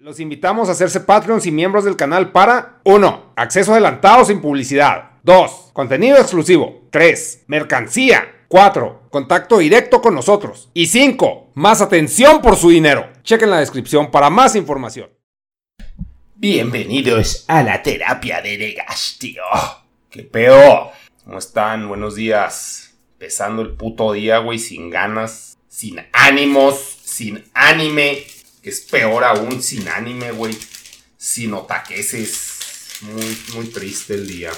Los invitamos a hacerse Patreons y miembros del canal para 1. Acceso adelantado sin publicidad. 2. Contenido exclusivo. 3. Mercancía. 4. Contacto directo con nosotros. Y 5. Más atención por su dinero. Chequen la descripción para más información. Bienvenidos a la terapia de Negastio. ¿Qué pedo? ¿Cómo están? Buenos días. Empezando el puto día, güey, sin ganas, sin ánimos, sin anime, que es peor aún, sin anime, güey, sin otaqueses. Muy, muy triste el día.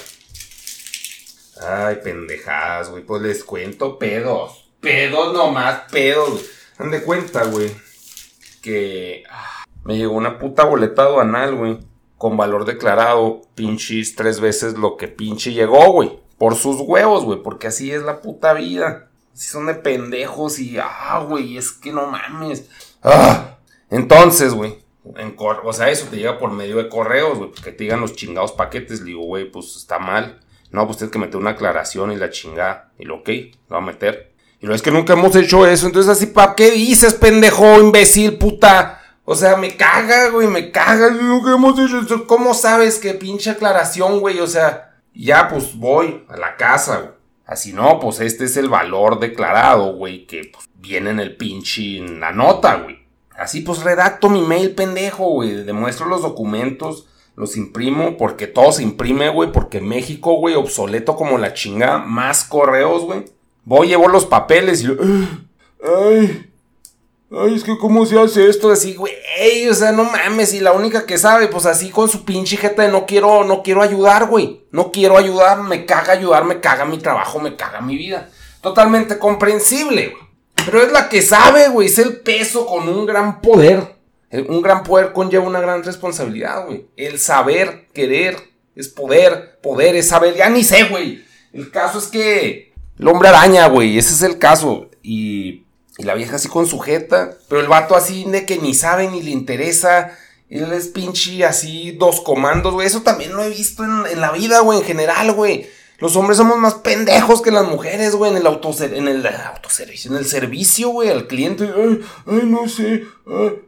Ay, pendejadas, güey. Pues les cuento pedos. Pedos nomás, pedos. Dan de cuenta, güey. Que ah, me llegó una puta boleta aduanal, güey. Con valor declarado, pinches tres veces lo que pinche llegó, güey. Por sus huevos, güey. Porque así es la puta vida. Si son de pendejos y, ah, güey, es que no mames. Ah. Entonces, güey. o sea, eso te llega por medio de correos, güey. Que te digan los chingados paquetes. Le digo, güey, pues está mal. No, pues tienes que meter una aclaración y la chingada. Y lo, ok, lo va a meter. Y lo es que nunca hemos hecho eso. Entonces, así, ¿para qué dices, pendejo, imbécil, puta? O sea, me caga, güey, me caga. Nunca hemos hecho eso. ¿Cómo sabes que pinche aclaración, güey? O sea, ya, pues voy a la casa, güey. Así no, pues este es el valor declarado, güey, que pues, viene en el pinche, en la nota, güey. Así pues redacto mi mail, pendejo, güey. Demuestro los documentos los imprimo porque todo se imprime, güey. Porque México, güey, obsoleto como la chinga. Más correos, güey. Voy, llevo los papeles y... Ay, ay, es que cómo se hace esto así, güey. O sea, no mames. Y la única que sabe, pues así con su pinche jeta de no quiero, no quiero ayudar, güey. No quiero ayudar, me caga ayudar, me caga mi trabajo, me caga mi vida. Totalmente comprensible, güey. Pero es la que sabe, güey. Es el peso con un gran poder. Un gran poder conlleva una gran responsabilidad, güey. El saber, querer, es poder. Poder es saber. Ya ni sé, güey. El caso es que el hombre araña, güey. Ese es el caso. Y, y la vieja así con sujeta. Pero el vato así de que ni sabe ni le interesa. Él es pinche así dos comandos, güey. Eso también lo he visto en, en la vida, güey, en general, güey. Los hombres somos más pendejos que las mujeres, güey, en el en el autoservicio, en el servicio, güey, al cliente. Ay, ay, no sé.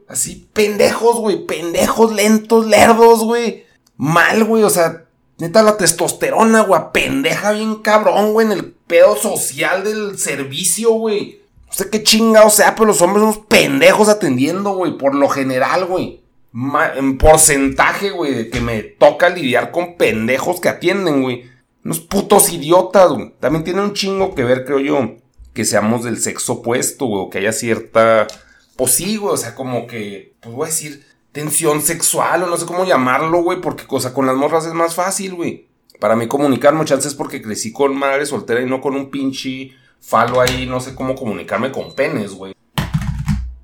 Así, pendejos, güey, pendejos, lentos, lerdos, güey. Mal, güey, o sea, neta la testosterona, güey, pendeja bien cabrón, güey, en el pedo social del servicio, güey. No sé qué chingado sea, pero los hombres somos pendejos atendiendo, güey, por lo general, güey. En porcentaje, güey, de que me toca lidiar con pendejos que atienden, güey unos putos idiotas, güey. También tiene un chingo que ver, creo yo, que seamos del sexo opuesto, güey, o que haya cierta. Pues sí, güey, o sea, como que, pues voy a decir, tensión sexual, o no sé cómo llamarlo, güey, porque cosa con las morras es más fácil, güey. Para mí comunicarme, chances porque crecí con madre soltera y no con un pinche falo ahí, no sé cómo comunicarme con penes, güey.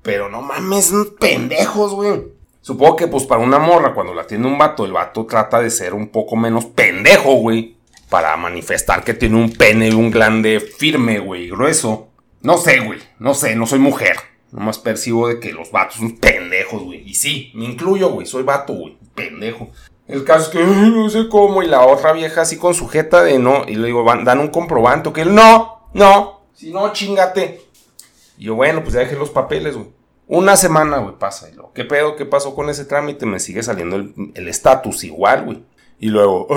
Pero no mames, pendejos, güey. Supongo que, pues, para una morra, cuando la tiene un vato, el vato trata de ser un poco menos pendejo, güey para manifestar que tiene un pene y un glande firme, güey, grueso. No sé, güey, no sé, no soy mujer. Nomás percibo de que los vatos son pendejos, güey. Y sí, me incluyo, güey, soy vato, güey, pendejo. El caso es que no sé cómo, y la otra vieja así con sujeta de no, y le digo, dan un comprobante, que él no, no, si no, chingate. Y yo, bueno, pues ya dejé los papeles, güey. Una semana, güey, pasa. Y luego, ¿qué pedo? ¿Qué pasó con ese trámite? Me sigue saliendo el estatus igual, güey. Y luego,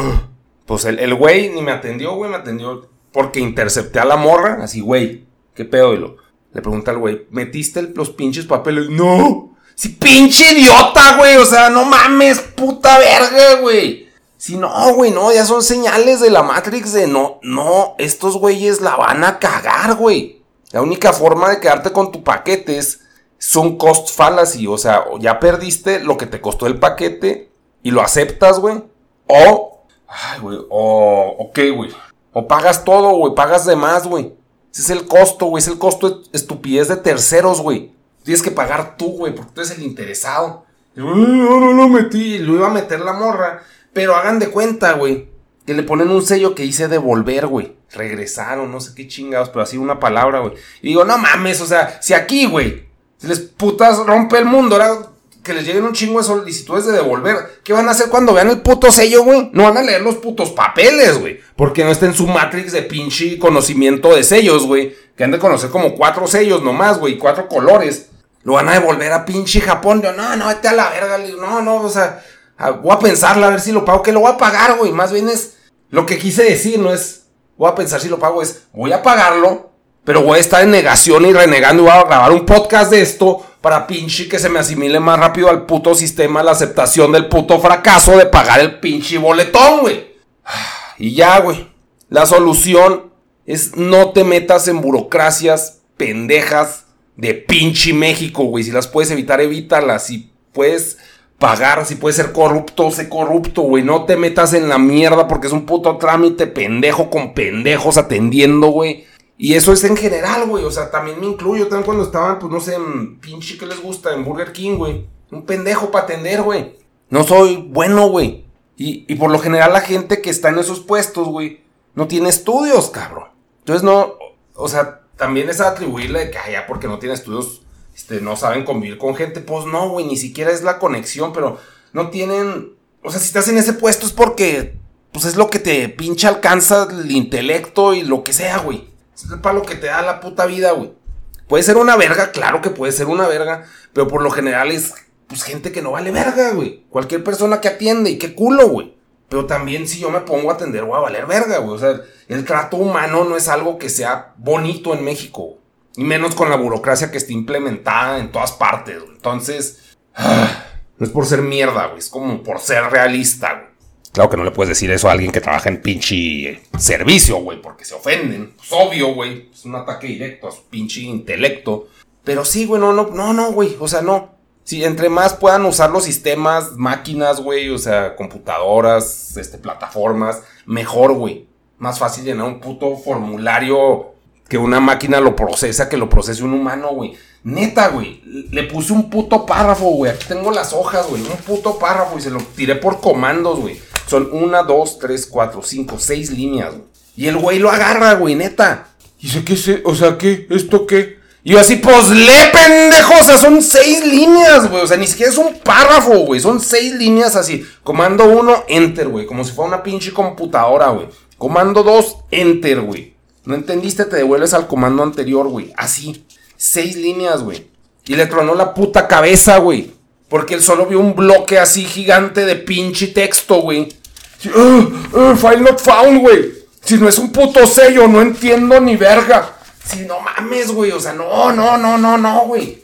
pues el, güey ni me atendió, güey, me atendió porque intercepté a la morra, así, güey, ¿qué pedo? Y lo, le pregunta al güey, ¿metiste los pinches papeles? No. Si pinche idiota, güey, o sea, no mames, puta verga, güey. Si no, güey, no, ya son señales de la Matrix de no, no, estos güeyes la van a cagar, güey. La única forma de quedarte con tu paquete es, son cost fallacy, o sea, ya perdiste lo que te costó el paquete y lo aceptas, güey. O Ay, güey. O, ok, güey. O pagas todo, güey. Pagas de más, güey. Ese es el costo, güey. Es el costo de estupidez de terceros, güey. Tienes que pagar tú, güey, porque tú eres el interesado. no, no lo metí. Lo iba a meter la morra. Pero hagan de cuenta, güey. Que le ponen un sello que dice devolver, güey. Regresaron, no sé qué chingados, pero así una palabra, güey. Y digo, no mames, o sea, si aquí, güey, si les putas rompe el mundo, ahora que les lleguen un chingo de solicitudes de devolver. ¿Qué van a hacer cuando vean el puto sello, güey? No van a leer los putos papeles, güey. Porque no está en su matrix de pinche conocimiento de sellos, güey. Que han de conocer como cuatro sellos nomás, güey. Cuatro colores. lo van a devolver a pinche Japón. Yo, no, no, vete a la verga. Le digo, no, no, o sea, voy a pensarla a ver si lo pago. Que lo voy a pagar, güey. Más bien es lo que quise decir, no es voy a pensar si lo pago, es voy a pagarlo, pero voy a estar en negación y renegando voy a grabar un podcast de esto para pinche que se me asimile más rápido al puto sistema la aceptación del puto fracaso de pagar el pinche boletón, güey. Y ya, güey. La solución es no te metas en burocracias pendejas de pinche México, güey. Si las puedes evitar, evítalas. Si puedes pagar, si puedes ser corrupto, sé corrupto, güey. No te metas en la mierda porque es un puto trámite pendejo con pendejos atendiendo, güey. Y eso es en general, güey. O sea, también me incluyo. También cuando estaban, pues no sé, en pinche que les gusta, en Burger King, güey. Un pendejo para atender, güey. No soy bueno, güey. Y, y por lo general la gente que está en esos puestos, güey, no tiene estudios, cabrón. Entonces no, o sea, también es atribuirle que, ya porque no tiene estudios, este, no saben convivir con gente. Pues no, güey, ni siquiera es la conexión, pero no tienen, o sea, si estás en ese puesto es porque, pues es lo que te pinche alcanza el intelecto y lo que sea, güey. Es para lo que te da la puta vida, güey. Puede ser una verga, claro que puede ser una verga, pero por lo general es, pues, gente que no vale verga, güey. Cualquier persona que atiende y qué culo, güey. Pero también si yo me pongo a atender, voy a valer verga, güey. O sea, el trato humano no es algo que sea bonito en México. Y menos con la burocracia que está implementada en todas partes, güey. Entonces, no es por ser mierda, güey. Es como por ser realista, güey. Claro que no le puedes decir eso a alguien que trabaja en pinche servicio, güey, porque se ofenden. Es obvio, güey. Es un ataque directo a su pinche intelecto. Pero sí, güey, no, no, no, no, güey. O sea, no. Si entre más puedan usar los sistemas, máquinas, güey, o sea, computadoras, este, plataformas, mejor, güey. Más fácil llenar un puto formulario que una máquina lo procesa, que lo procese un humano, güey. Neta, güey. Le puse un puto párrafo, güey. Aquí tengo las hojas, güey. Un puto párrafo y se lo tiré por comandos, güey. Son una, dos, tres, cuatro, cinco, seis líneas, güey. Y el güey lo agarra, güey, neta. Y dice, ¿qué sé? O sea, ¿qué? ¿Esto qué? Y yo así, pues le pendejo, o sea, son seis líneas, güey. O sea, ni siquiera es un párrafo, güey. Son seis líneas así. Comando uno, enter, güey. Como si fuera una pinche computadora, güey. Comando dos, enter, güey. No entendiste, te devuelves al comando anterior, güey. Así. Seis líneas, güey. Y le tronó la puta cabeza, güey. Porque él solo vio un bloque así gigante de pinche texto, güey. Uh, uh, file not found, güey. Si no es un puto sello, no entiendo ni verga. Si no mames, güey. O sea, no, no, no, no, no, güey.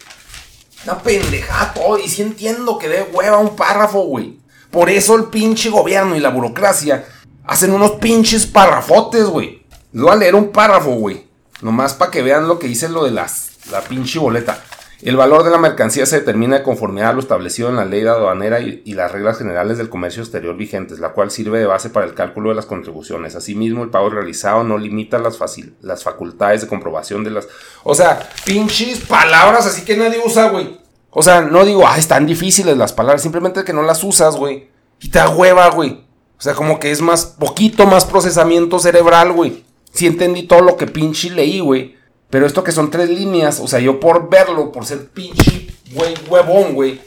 Una pendejada todo. Y sí entiendo que de hueva un párrafo, güey. Por eso el pinche gobierno y la burocracia hacen unos pinches párrafotes, güey. Les voy a leer un párrafo, güey. Nomás para que vean lo que dice lo de las, la pinche boleta. El valor de la mercancía se determina de conformidad a lo establecido en la ley aduanera y, las reglas generales del comercio exterior vigentes, la cual sirve de base para el cálculo de las contribuciones. Asimismo, el pago realizado no limita las, las facultades de comprobación de las... O sea, pinches palabras así que nadie usa, güey. O sea, no digo, ah, están difíciles las palabras, simplemente que no las usas, güey. Y te da hueva, güey. O sea, como que es más, poquito más procesamiento cerebral, güey. Sí entendí todo lo que pinche leí, güey. Pero esto que son tres líneas, o sea, yo por verlo, por ser pinche, güey, huevón, güey,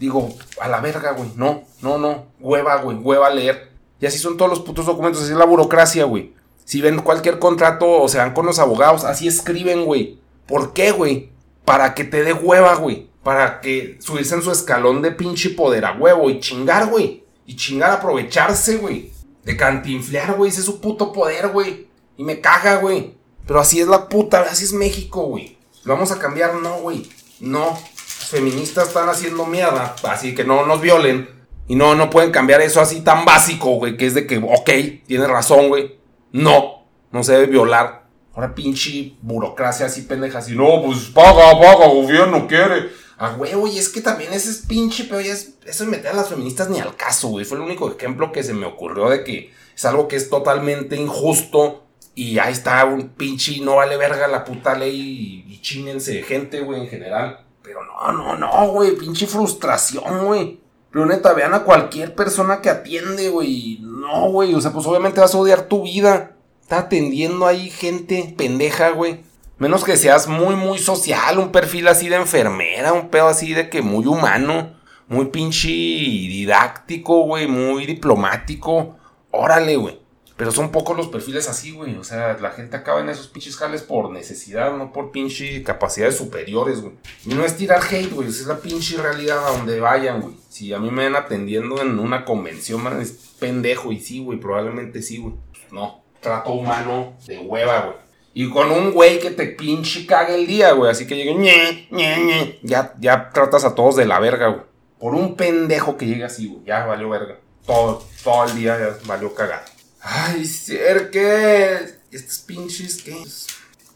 digo, a la verga, güey, no, no, no, hueva, güey, hueva leer. Y así son todos los putos documentos, así es la burocracia, güey. Si ven cualquier contrato o se van con los abogados, así escriben, güey. ¿Por qué, güey? Para que te dé hueva, güey. Para que subirse en su escalón de pinche poder a huevo y chingar, güey. Y chingar, aprovecharse, güey. De cantinflear, güey. Ese es su puto poder, güey. Y me caga, güey. Pero así es la puta, así es México, güey. ¿Lo vamos a cambiar? No, güey. No. Los feministas están haciendo mierda. Así que no nos violen. Y no, no pueden cambiar eso así tan básico, güey. Que es de que, ok, tiene razón, güey. No. No se debe violar. Ahora pinche burocracia así pendeja. Así, no, pues paga, paga, gobierno quiere. Ah, güey, y es que también ese es pinche, pero ya es, eso es meter a las feministas ni al caso, güey. Fue el único ejemplo que se me ocurrió de que es algo que es totalmente injusto y ahí está un pinche, no vale verga la puta ley y, y gente, güey, en general. Pero no, no, no, güey, pinche frustración, güey. Pero neta, vean a cualquier persona que atiende, güey. No, güey, o sea, pues obviamente vas a odiar tu vida. Está atendiendo ahí gente pendeja, güey. Menos que seas muy, muy social, un perfil así de enfermera, un pedo así de que muy humano, muy pinche didáctico, güey, muy diplomático. Órale, güey. Pero son pocos los perfiles así, güey. O sea, la gente acaba en esos pinches jales por necesidad, no por pinche capacidades superiores, güey. Y no es tirar hate, güey. Es la pinche realidad a donde vayan, güey. Si a mí me ven atendiendo en una convención, man, es pendejo. Y sí, güey, probablemente sí, güey. No. Trato humano de hueva, güey. Y con un güey que te pinche cague el día, güey. Así que llegue, ñe, ñe, ñe. Ya, ya tratas a todos de la verga, güey. Por un pendejo que llegue así, güey. Ya valió verga. Todo, todo el día ya valió cagada. Ay, ser que. Estos pinches, ¿qué?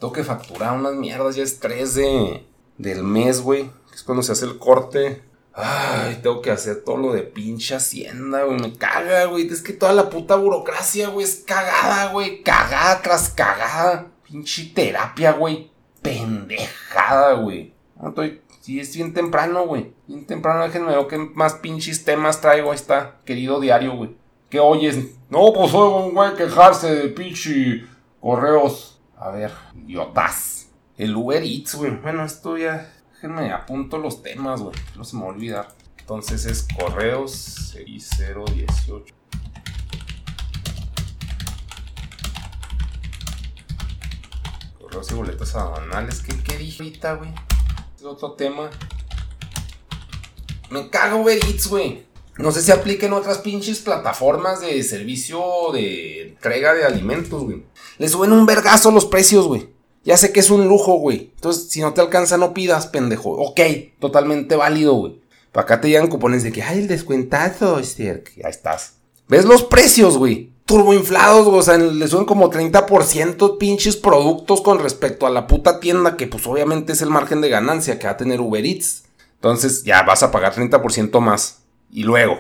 Tengo que facturar unas mierdas. Ya es 3 de, del mes, güey. Que es cuando se hace el corte. Ay, tengo que hacer todo lo de pinche hacienda, güey. Me caga, güey. Es que toda la puta burocracia, güey, es cagada, güey. Cagada tras cagada. Pinche terapia, güey. Pendejada, güey. No estoy. Sí, es bien temprano, güey. Bien temprano, déjenme ver qué más pinches temas traigo. Ahí está, querido diario, güey. ¿Qué oyes? No, pues oigo un güey quejarse de pinche correos. A ver, idiotas. El Uber Eats, güey. Bueno, esto ya. Déjenme apunto los temas, güey. No se me va a olvidar. Entonces es correos 6018. Correos y boletos aduanales. ¿Qué, qué dije ahorita, güey? Es otro tema. Me cago Uber Eats, güey. No sé si apliquen otras pinches plataformas de servicio de entrega de alimentos, güey. Le suben un vergazo los precios, güey. Ya sé que es un lujo, güey. Entonces, si no te alcanza, no pidas, pendejo. Ok, totalmente válido, güey. Para acá te llegan cupones de que, ay, el descuentazo, este, ya estás. ¿Ves los precios, güey? Turboinflados, güey. O sea, le suben como 30% pinches productos con respecto a la puta tienda, que pues obviamente es el margen de ganancia que va a tener Uber Eats. Entonces, ya vas a pagar 30% más. Y luego,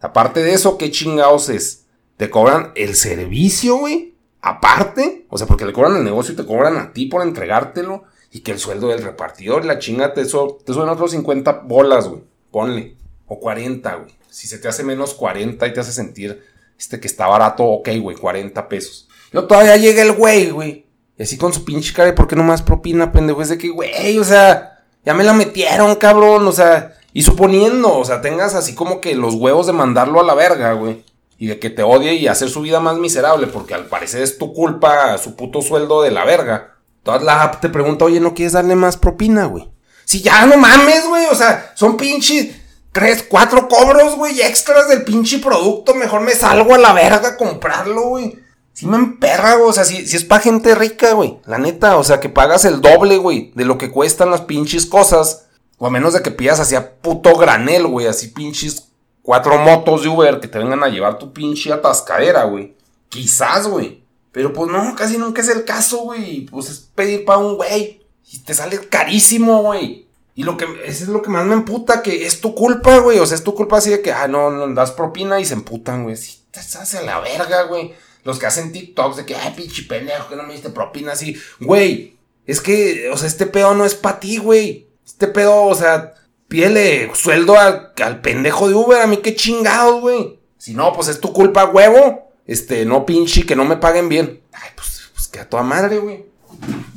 aparte de eso, ¿qué chingados es? ¿Te cobran el servicio, güey? Aparte, o sea, porque le cobran el negocio y te cobran a ti por entregártelo. Y que el sueldo del repartidor, la chinga, te, so, te suben otros 50 bolas, güey. Ponle. O 40, güey. Si se te hace menos 40 y te hace sentir este que está barato, ok, güey, 40 pesos. Luego todavía llega el güey, güey. Y así con su pinche cara, ¿por qué no más propina, pendejo? Es de que, güey, o sea, ya me la metieron, cabrón. O sea, y suponiendo, o sea, tengas así como que los huevos de mandarlo a la verga, güey. Y de que te odie y hacer su vida más miserable, porque al parecer es tu culpa su puto sueldo de la verga. Toda la app te pregunta, oye, ¿no quieres darle más propina, güey? Si ya no mames, güey, o sea, son pinches tres, cuatro cobros, güey, extras del pinche producto. Mejor me salgo a la verga a comprarlo, güey. Si me emperra, güey, o sea, si, si es pa' gente rica, güey. La neta, o sea, que pagas el doble, güey, de lo que cuestan las pinches cosas o a menos de que pidas así a puto granel, güey. Así pinches cuatro motos de Uber que te vengan a llevar tu pinche atascadera, güey. Quizás, güey. Pero pues no, casi nunca es el caso, güey. Pues es pedir para un güey. Y te sale carísimo, güey. Y lo que, eso es lo que más me emputa, que es tu culpa, güey. O sea, es tu culpa así de que, ah, no, no das propina y se emputan, güey. Si te hace a la verga, güey. Los que hacen TikToks de que, ay, pinche pendejo, que no me diste propina así. Güey, es que, o sea, este pedo no es para ti, güey. Este pedo, o sea, pídele sueldo al, pendejo de Uber, a mí qué chingados, güey. Si no, pues es tu culpa, huevo. Este, no pinche, que no me paguen bien. Ay, pues, pues que a toda madre, güey.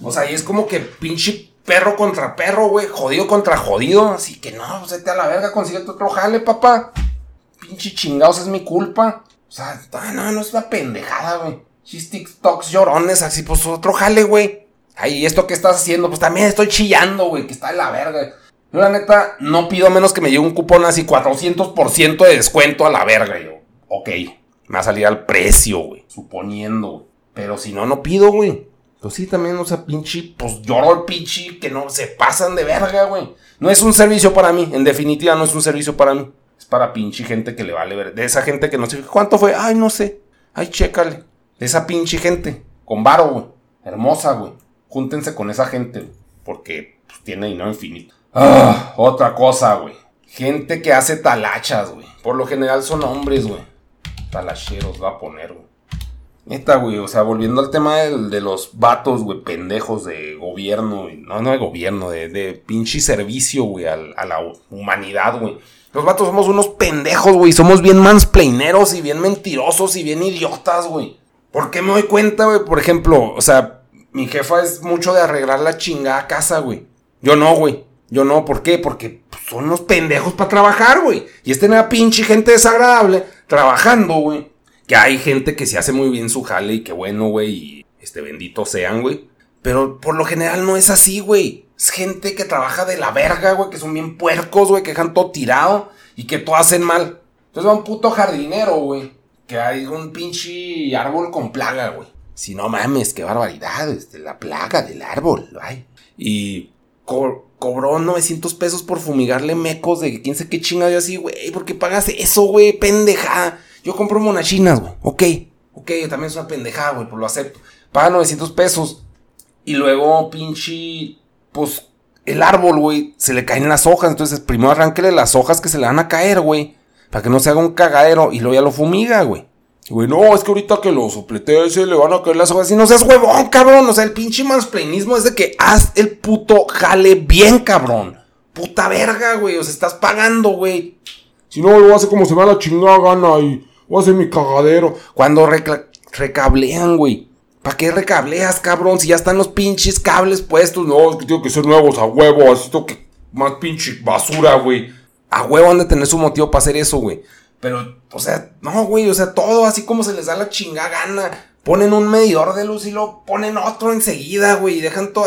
O sea, y es como que pinche perro contra perro, güey. Jodido contra jodido. Así que no, pues vete a la verga, consigue otro jale, papá. Pinche chingados es mi culpa. O sea, no, no es una pendejada, güey. Chis TikToks llorones, así, pues otro jale, güey. Ay, esto que estás haciendo? Pues también estoy chillando, güey, que está de la verga. Yo, la neta, no pido menos que me llegue un cupón así 400% de descuento a la verga. yo, ok, me va a salir al precio, güey, suponiendo, güey. Pero si no, no pido, güey. Pues sí, también, o sea, pinche, pues lloro el pinche que no se pasan de verga, güey. No es un servicio para mí, en definitiva no es un servicio para mí. Es para pinche gente que le vale ver. De esa gente que no sé cuánto fue. Ay, no sé. Ay, chécale. De esa pinche gente. Con varo, güey. Hermosa, güey júntense con esa gente, porque pues, tiene dinero infinito. Ah, otra cosa, güey. Gente que hace talachas, güey. Por lo general son hombres, güey. Talacheros va a poner, güey. Neta, güey, o sea, volviendo al tema de, los vatos, güey, pendejos de gobierno, no, no de gobierno, de, de pinche servicio, güey, a, a la humanidad, güey. Los vatos somos unos pendejos, güey, somos bien mansplaineros y bien mentirosos y bien idiotas, güey. ¿Por qué me doy cuenta, güey? Por ejemplo, o sea, mi jefa es mucho de arreglar la chingada casa, güey. Yo no, güey. Yo no, ¿por qué? Porque pues, son unos pendejos para trabajar, güey. Y este una pinche gente desagradable trabajando, güey. Que hay gente que se hace muy bien su jale y que bueno, güey, y este bendito sean, güey. Pero por lo general no es así, güey. Es gente que trabaja de la verga, güey, que son bien puercos, güey, que dejan todo tirado y que todo hacen mal. Entonces va un puto jardinero, güey, que hay un pinche árbol con plaga, güey. Si no mames, qué barbaridad, este, la plaga del árbol, ay. Y cobró 900 pesos por fumigarle mecos de quién sé qué chingado así, güey, ¿por qué pagas eso, güey? Pendejada. Yo compro monachinas, güey, ok, ok, también es una pendejada, güey, pues lo acepto. Paga 900 pesos. Y luego, pinche, pues, el árbol, güey, se le caen las hojas. Entonces, primero arránquele las hojas que se le van a caer, güey. Para que no se haga un cagadero. Y luego ya lo fumiga, güey. Güey, no, es que ahorita que lo soplete se le van a caer las hojas. Y no seas huevón, cabrón. O sea, el pinche mansplainismo es de que haz el puto jale bien, cabrón. Puta verga, güey. O sea, estás pagando, güey. Si no, lo hace como se me da la chingada gana y voy a hacer mi cagadero. Cuando recablean, güey. ¿Para qué recableas, cabrón? Si ya están los pinches cables puestos. No, es que tengo que ser nuevos a huevo. Así tengo que. Más pinche basura, güey. A huevo han de tener su motivo para hacer eso, güey. Pero, o sea, no, güey, o sea, todo así como se les da la chingada gana. Ponen un medidor de luz y lo ponen otro enseguida, güey. Y dejan todo.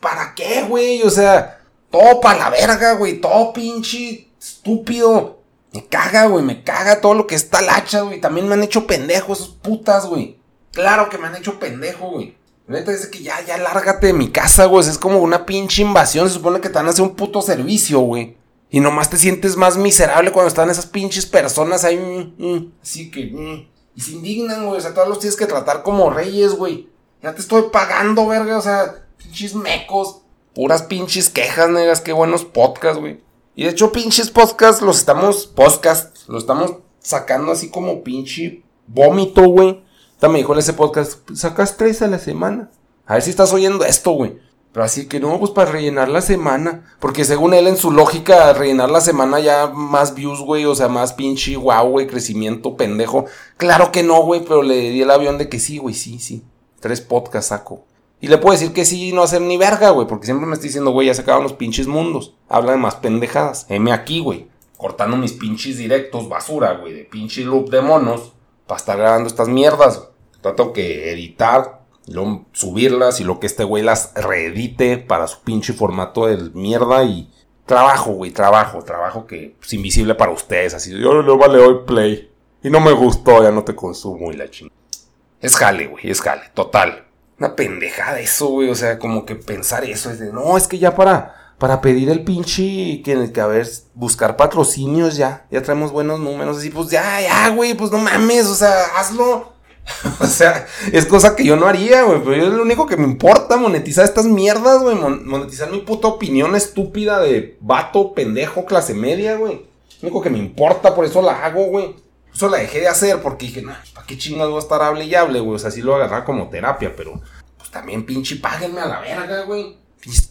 ¿Para qué, güey? O sea, todo para la verga, güey. Todo pinche estúpido. Me caga, güey. Me caga todo lo que está lacha, güey. También me han hecho pendejos esos putas, güey. Claro que me han hecho pendejo, güey. Neta dice que ya, ya lárgate de mi casa, güey. Es como una pinche invasión. Se supone que te van a hacer un puto servicio, güey. Y nomás te sientes más miserable cuando están esas pinches personas ahí. Mm, mm, así que. Mm, y se indignan, güey. O sea, todos los tienes que tratar como reyes, güey. Ya te estoy pagando, verga. O sea, pinches mecos. Puras pinches quejas, negas. Qué buenos podcasts, güey. Y de hecho, pinches podcasts los estamos. Podcast. Los estamos sacando así como pinche vómito, güey. Me dijo en ese podcast, sacas tres a la semana. A ver si estás oyendo esto, güey. Pero así que no, pues para rellenar la semana. Porque según él, en su lógica, rellenar la semana ya más views, güey. O sea, más pinche wow, güey, crecimiento pendejo. Claro que no, güey, pero le di el avión de que sí, güey, sí, sí. Tres podcasts saco. Y le puedo decir que sí y no hacer ni verga, güey. Porque siempre me está diciendo, güey, ya se acaban los pinches mundos. Habla de más pendejadas. M aquí, güey. Cortando mis pinches directos, basura, güey. De pinche loop de monos. Para estar grabando estas mierdas. Trato que editar, luego subirlas y lo que este güey las reedite para su pinche formato de mierda y trabajo, güey, trabajo, trabajo que es invisible para ustedes. Así, yo le vale hoy play y no me gustó, ya no te consumo y la chingada. Es jale, güey, es jale, total. Una pendejada eso, güey, o sea, como que pensar eso es de, no, es que ya para para pedir el pinche que, que a ver, buscar patrocinios ya, ya traemos buenos números, así pues ya, ya, güey, pues no mames, o sea, hazlo. o sea, es cosa que yo no haría, güey. Pero es lo único que me importa, monetizar estas mierdas, güey. monetizar mi puta opinión estúpida de vato, pendejo, clase media, güey. Lo único que me importa, por eso la hago, güey. Eso la dejé de hacer porque dije, no, ¿para qué chingados voy a estar hable y hable, güey? O sea, sí lo agarrar como terapia, pero pues también pinche páguenme a la verga, güey.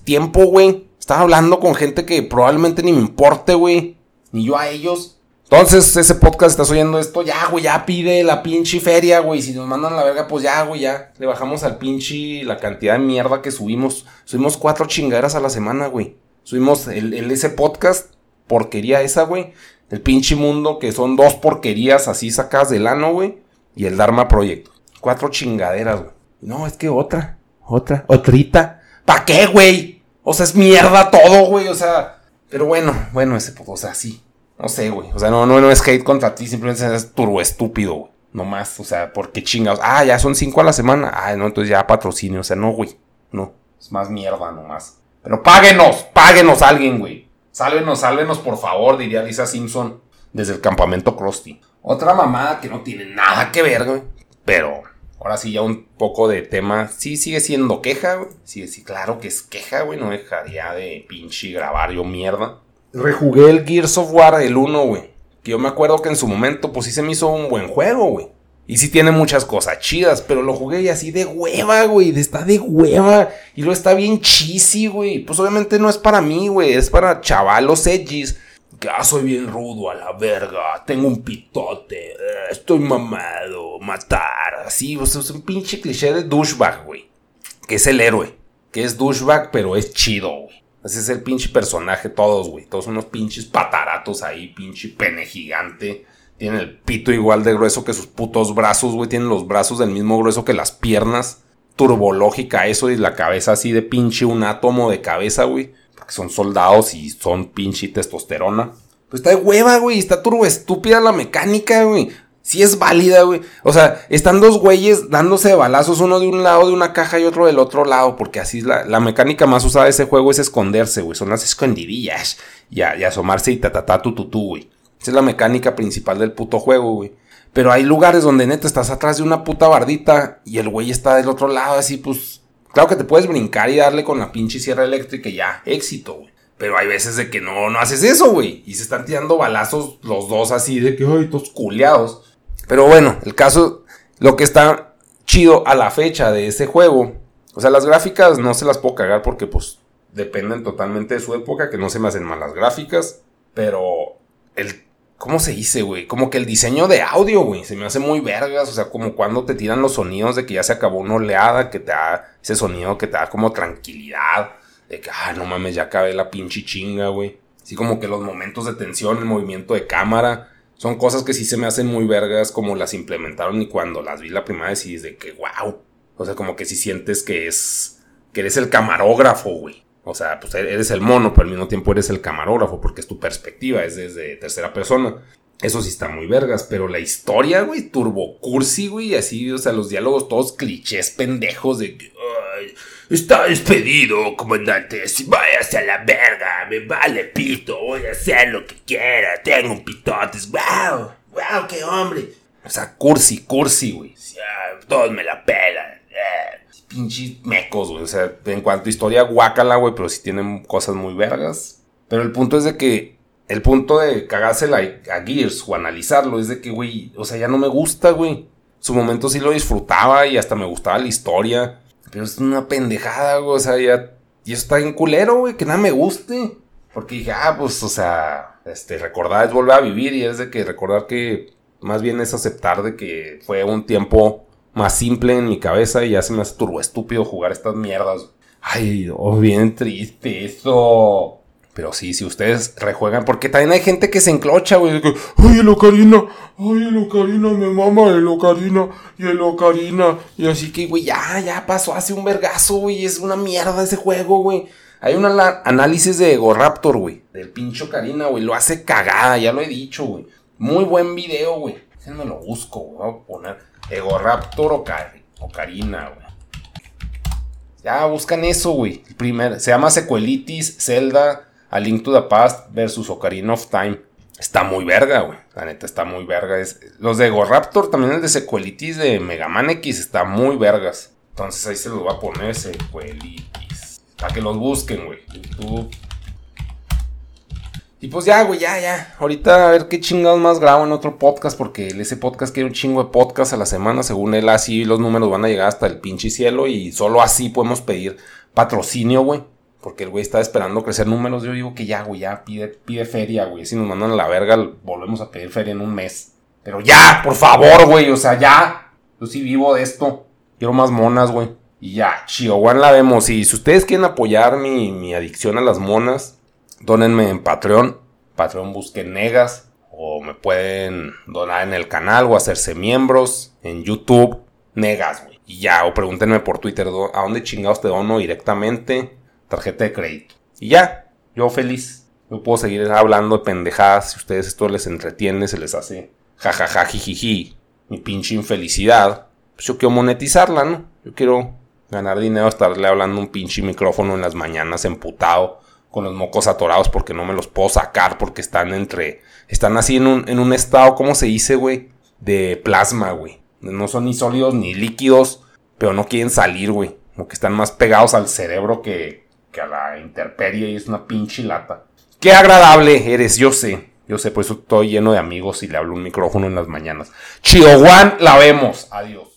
Tiempo, güey. Estaba hablando con gente que probablemente ni me importe, güey. Ni yo a ellos. Entonces, ese podcast, estás oyendo esto, ya, güey, ya pide la pinche feria, güey. Si nos mandan la verga, pues ya, güey, ya. Le bajamos al pinche la cantidad de mierda que subimos. Subimos cuatro chingaderas a la semana, güey. Subimos el, ese podcast, porquería esa, güey. El pinche mundo, que son dos porquerías así sacadas del ano, güey. Y el Dharma Proyecto. Cuatro chingaderas, güey. No, es que otra, otra, otrita. ¿Pa' qué, güey? O sea, es mierda todo, güey. O sea, pero bueno, bueno, ese, o sea, sí no sé, güey. O sea, no, no, no es hate contra ti, simplemente es turbo estúpido, güey. No más, o sea, ¿por qué chingados? Ah, ya son cinco a la semana. Ah, no, entonces ya patrocinio. O sea, no, güey. No. Es más mierda nomás. Pero páguenos, páguenos alguien, güey. Sálvenos, sálvenos, por favor, diría Lisa Simpson desde el campamento Krusty. Otra mamada que no tiene nada que ver, güey. Pero ahora sí, ya un poco de tema. Sí, sigue siendo queja, güey. Sí, sí, claro que es queja, güey. No dejaría de pinche grabar yo mierda rejugué el Gears of War, el 1, güey. Que yo me acuerdo que en su momento, pues sí se me hizo un buen juego, güey. Y sí tiene muchas cosas chidas, pero lo jugué y así de hueva, güey. Está de hueva. Y lo está bien cheesy, güey. Pues obviamente no es para mí, güey. Es para chavalos edgys. Que ah, soy bien rudo a la verga. Tengo un pitote. Eh, estoy mamado. Matar. Así, o sea, es un pinche cliché de douchebag, güey. Que es el héroe. Que es douchebag, pero es chido, güey. Ese es el pinche personaje, todos, güey. Todos unos pinches pataratos ahí, pinche pene gigante. Tienen el pito igual de grueso que sus putos brazos, güey. Tienen los brazos del mismo grueso que las piernas. Turbológica eso y la cabeza así de pinche un átomo de cabeza, güey. Porque son soldados y son pinche testosterona. Pues está de hueva, güey. Está turbo estúpida la mecánica, güey. Sí es válida, güey. O sea, están dos güeyes dándose balazos, uno de un lado de una caja y otro del otro lado, porque así es la, la mecánica más usada de ese juego es esconderse, güey. Son las escondidillas. Y, y asomarse y tatatá tu tu, güey. Esa es la mecánica principal del puto juego, güey. Pero hay lugares donde neta estás atrás de una puta bardita y el güey está del otro lado, así pues. Claro que te puedes brincar y darle con la pinche sierra eléctrica y ya, éxito, güey. Pero hay veces de que no, no haces eso, güey. Y se están tirando balazos los dos así de que, ay, todos culeados. Pero bueno, el caso, lo que está chido a la fecha de ese juego. O sea, las gráficas no se las puedo cagar porque pues dependen totalmente de su época, que no se me hacen malas gráficas. Pero el ¿Cómo se dice, güey? Como que el diseño de audio, güey, se me hace muy vergas. O sea, como cuando te tiran los sonidos de que ya se acabó una oleada, que te da ese sonido que te da como tranquilidad. De que, ah, no mames, ya acabé la pinche chinga, güey. Así como que los momentos de tensión, el movimiento de cámara, son cosas que sí se me hacen muy vergas como las implementaron y cuando las vi la primera vez y de que, wow. O sea, como que si sientes que es, que eres el camarógrafo, güey. O sea, pues eres el mono, pero al mismo tiempo eres el camarógrafo, porque es tu perspectiva, es desde tercera persona. Eso sí está muy vergas, pero la historia, güey, turbo cursi, güey, así, o sea, los diálogos todos clichés pendejos de está despedido, comandante, si a la verga, me vale pito, voy a hacer lo que quiera, tengo un pitotes, wow, wow, qué hombre. O sea, cursi, cursi, güey, todos me la pelan. Eh pinches mecos, güey. O sea, en cuanto a historia, guácala, güey, pero sí tienen cosas muy vergas. Pero el punto es de que. El punto de cagársela a Gears o analizarlo es de que, güey, o sea, ya no me gusta, güey. Su momento sí lo disfrutaba y hasta me gustaba la historia. Pero es una pendejada, güey. O sea, ya. Y eso está bien culero, güey, que nada me guste. Porque dije, ah, pues, o sea, este, recordar es volver a vivir y es de que recordar que más bien es aceptar de que fue un tiempo más simple en mi cabeza y ya se me hace turbo estúpido jugar estas mierdas. Ay, oh, bien triste eso. Pero sí, si ustedes rejuegan, porque también hay gente que se enclocha, güey. ay, el Ocarina, ay, el Ocarina, me mama el Ocarina, y el Ocarina. Y así que, güey, ya, ya pasó hace un vergazo, güey. Es una mierda ese juego, güey. Hay un análisis de Ego Raptor, güey. Del pincho Ocarina, güey. Lo hace cagada, ya lo he dicho, güey. Muy buen video, güey. No lo busco, güey. Voy a poner. Egoraptor o Ocarina, güey. Ya buscan eso, güey. primer, se llama Sequelitis Zelda A Link to the Past versus Ocarina of Time. Está muy verga, güey. La neta está muy verga. los de Egoraptor, también el de Sequelitis de Mega Man X, está muy vergas. Entonces ahí se los va a poner Sequelitis. Para que los busquen, güey. YouTube. Y pues ya, güey, ya, ya. Ahorita a ver qué chingados más grabo en otro podcast, porque ese podcast quiere un chingo de podcast a la semana. Según él, así los números van a llegar hasta el pinche cielo y solo así podemos pedir patrocinio, güey. Porque el güey está esperando crecer números. Yo digo que ya, güey, ya pide, pide feria, güey. Si nos mandan a la verga, volvemos a pedir feria en un mes. Pero ya, por favor, güey, o sea, ya. Yo sí vivo de esto. Quiero más monas, güey. Y ya, Chihuahua la vemos. Y si ustedes quieren apoyar mi, mi adicción a las monas, Dónenme en Patreon. Patreon busquen Negas. O me pueden donar en el canal o hacerse miembros. En YouTube, Negas, güey. Y ya, o pregúntenme por Twitter a dónde chingados te dono directamente. Tarjeta de crédito. Y ya, yo feliz. Yo puedo seguir hablando de pendejadas. Si ustedes esto les entretiene, se les hace jajaja, jijiji. Mi pinche infelicidad. Pues yo quiero monetizarla, ¿no? Yo quiero ganar dinero, estarle hablando un pinche micrófono en las mañanas emputado con los mocos atorados porque no me los puedo sacar porque están entre... Están así en un, en un estado, ¿cómo se dice, güey? De plasma, güey. No son ni sólidos ni líquidos, pero no quieren salir, güey. Como que están más pegados al cerebro que, a la intemperie y es una pinche lata. Qué agradable eres, yo sé. Yo sé, por eso estoy lleno de amigos y le hablo un micrófono en las mañanas. Chihuahua, la vemos. Adiós.